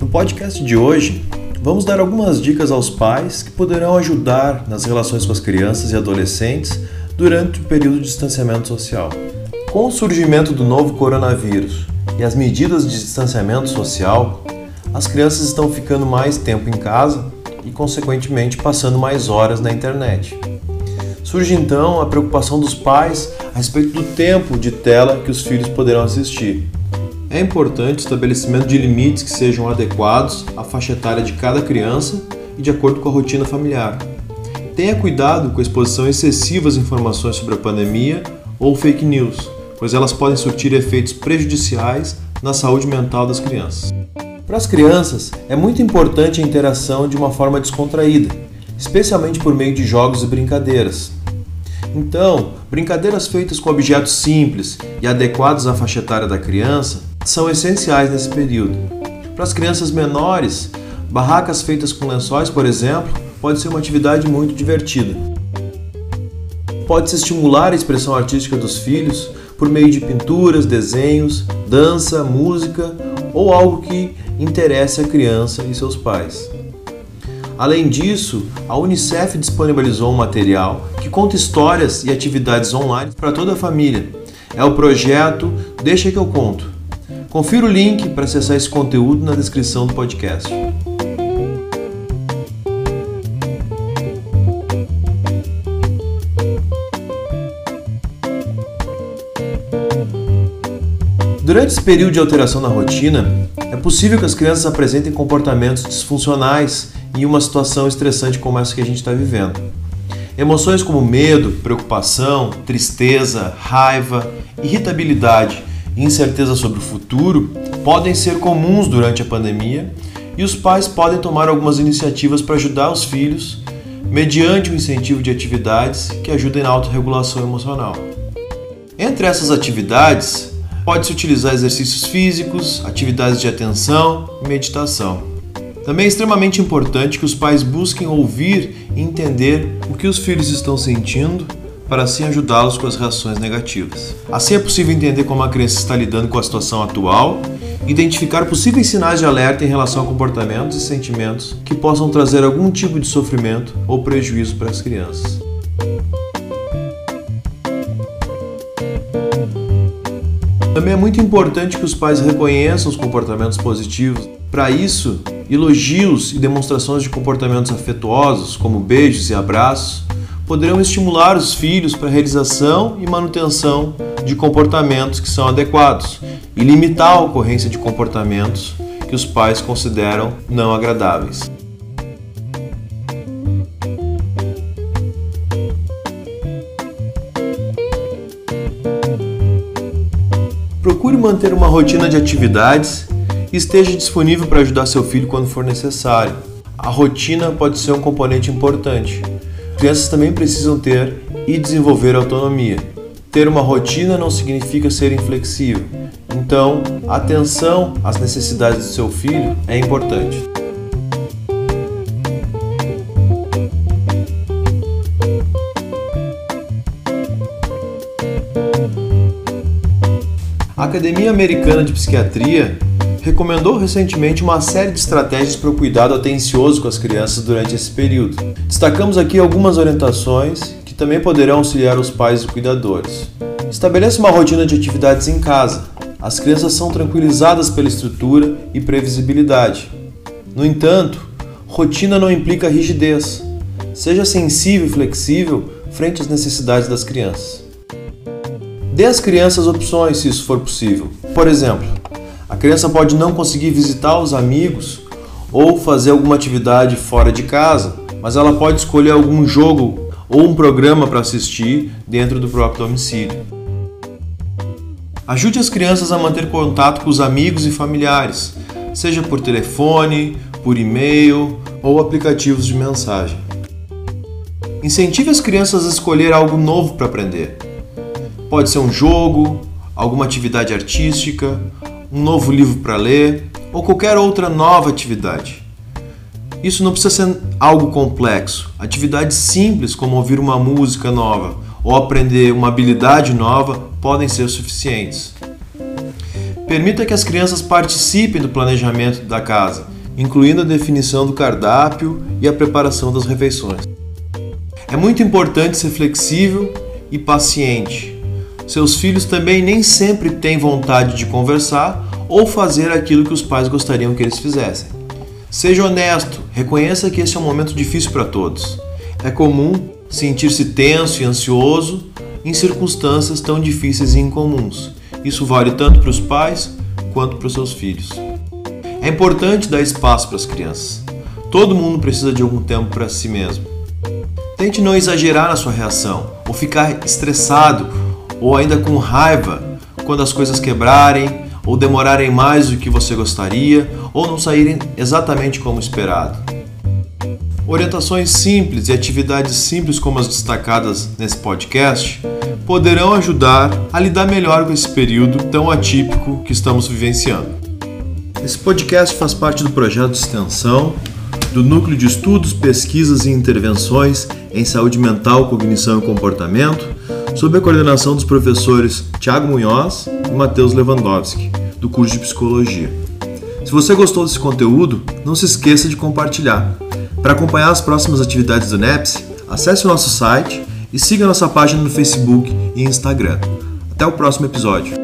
No podcast de hoje, vamos dar algumas dicas aos pais que poderão ajudar nas relações com as crianças e adolescentes durante o período de distanciamento social. Com o surgimento do novo coronavírus e as medidas de distanciamento social, as crianças estão ficando mais tempo em casa e, consequentemente, passando mais horas na internet. Surge então a preocupação dos pais a respeito do tempo de tela que os filhos poderão assistir. É importante o estabelecimento de limites que sejam adequados à faixa etária de cada criança e de acordo com a rotina familiar. Tenha cuidado com a exposição excessiva às informações sobre a pandemia ou fake news, pois elas podem surtir efeitos prejudiciais na saúde mental das crianças. Para as crianças, é muito importante a interação de uma forma descontraída, especialmente por meio de jogos e brincadeiras. Então, brincadeiras feitas com objetos simples e adequados à faixa etária da criança são essenciais nesse período. Para as crianças menores, barracas feitas com lençóis, por exemplo, pode ser uma atividade muito divertida. Pode-se estimular a expressão artística dos filhos por meio de pinturas, desenhos, dança, música ou algo que interesse a criança e seus pais. Além disso, a Unicef disponibilizou um material que conta histórias e atividades online para toda a família. É o projeto Deixa que eu conto. Confira o link para acessar esse conteúdo na descrição do podcast. Durante esse período de alteração na rotina, é possível que as crianças apresentem comportamentos disfuncionais em uma situação estressante como essa que a gente está vivendo. Emoções como medo, preocupação, tristeza, raiva, irritabilidade e incerteza sobre o futuro podem ser comuns durante a pandemia e os pais podem tomar algumas iniciativas para ajudar os filhos mediante o incentivo de atividades que ajudem na autorregulação emocional. Entre essas atividades, Pode-se utilizar exercícios físicos, atividades de atenção e meditação. Também é extremamente importante que os pais busquem ouvir e entender o que os filhos estão sentindo para assim ajudá-los com as reações negativas. Assim é possível entender como a criança está lidando com a situação atual, identificar possíveis sinais de alerta em relação a comportamentos e sentimentos que possam trazer algum tipo de sofrimento ou prejuízo para as crianças. Também é muito importante que os pais reconheçam os comportamentos positivos. Para isso, elogios e demonstrações de comportamentos afetuosos, como beijos e abraços, poderão estimular os filhos para a realização e manutenção de comportamentos que são adequados e limitar a ocorrência de comportamentos que os pais consideram não agradáveis. Manter uma rotina de atividades e esteja disponível para ajudar seu filho quando for necessário. A rotina pode ser um componente importante. Crianças também precisam ter e desenvolver autonomia. Ter uma rotina não significa ser inflexível. Então, atenção às necessidades do seu filho é importante. A Academia Americana de Psiquiatria recomendou recentemente uma série de estratégias para o cuidado atencioso com as crianças durante esse período. Destacamos aqui algumas orientações que também poderão auxiliar os pais e cuidadores. Estabeleça uma rotina de atividades em casa. As crianças são tranquilizadas pela estrutura e previsibilidade. No entanto, rotina não implica rigidez. Seja sensível e flexível frente às necessidades das crianças. Dê às crianças opções se isso for possível. Por exemplo, a criança pode não conseguir visitar os amigos ou fazer alguma atividade fora de casa, mas ela pode escolher algum jogo ou um programa para assistir dentro do próprio domicílio. Ajude as crianças a manter contato com os amigos e familiares, seja por telefone, por e-mail ou aplicativos de mensagem. Incentive as crianças a escolher algo novo para aprender. Pode ser um jogo, alguma atividade artística, um novo livro para ler ou qualquer outra nova atividade. Isso não precisa ser algo complexo. Atividades simples, como ouvir uma música nova ou aprender uma habilidade nova, podem ser suficientes. Permita que as crianças participem do planejamento da casa, incluindo a definição do cardápio e a preparação das refeições. É muito importante ser flexível e paciente. Seus filhos também nem sempre têm vontade de conversar ou fazer aquilo que os pais gostariam que eles fizessem. Seja honesto, reconheça que esse é um momento difícil para todos. É comum sentir-se tenso e ansioso em circunstâncias tão difíceis e incomuns. Isso vale tanto para os pais quanto para os seus filhos. É importante dar espaço para as crianças. Todo mundo precisa de algum tempo para si mesmo. Tente não exagerar na sua reação, ou ficar estressado, ou ainda com raiva quando as coisas quebrarem, ou demorarem mais do que você gostaria, ou não saírem exatamente como esperado. Orientações simples e atividades simples como as destacadas nesse podcast poderão ajudar a lidar melhor com esse período tão atípico que estamos vivenciando. Esse podcast faz parte do projeto de extensão do Núcleo de Estudos, Pesquisas e Intervenções em Saúde Mental, Cognição e Comportamento, sob a coordenação dos professores Tiago Munhoz e Matheus Lewandowski, do curso de Psicologia. Se você gostou desse conteúdo, não se esqueça de compartilhar. Para acompanhar as próximas atividades do NEPS, acesse o nosso site e siga nossa página no Facebook e Instagram. Até o próximo episódio.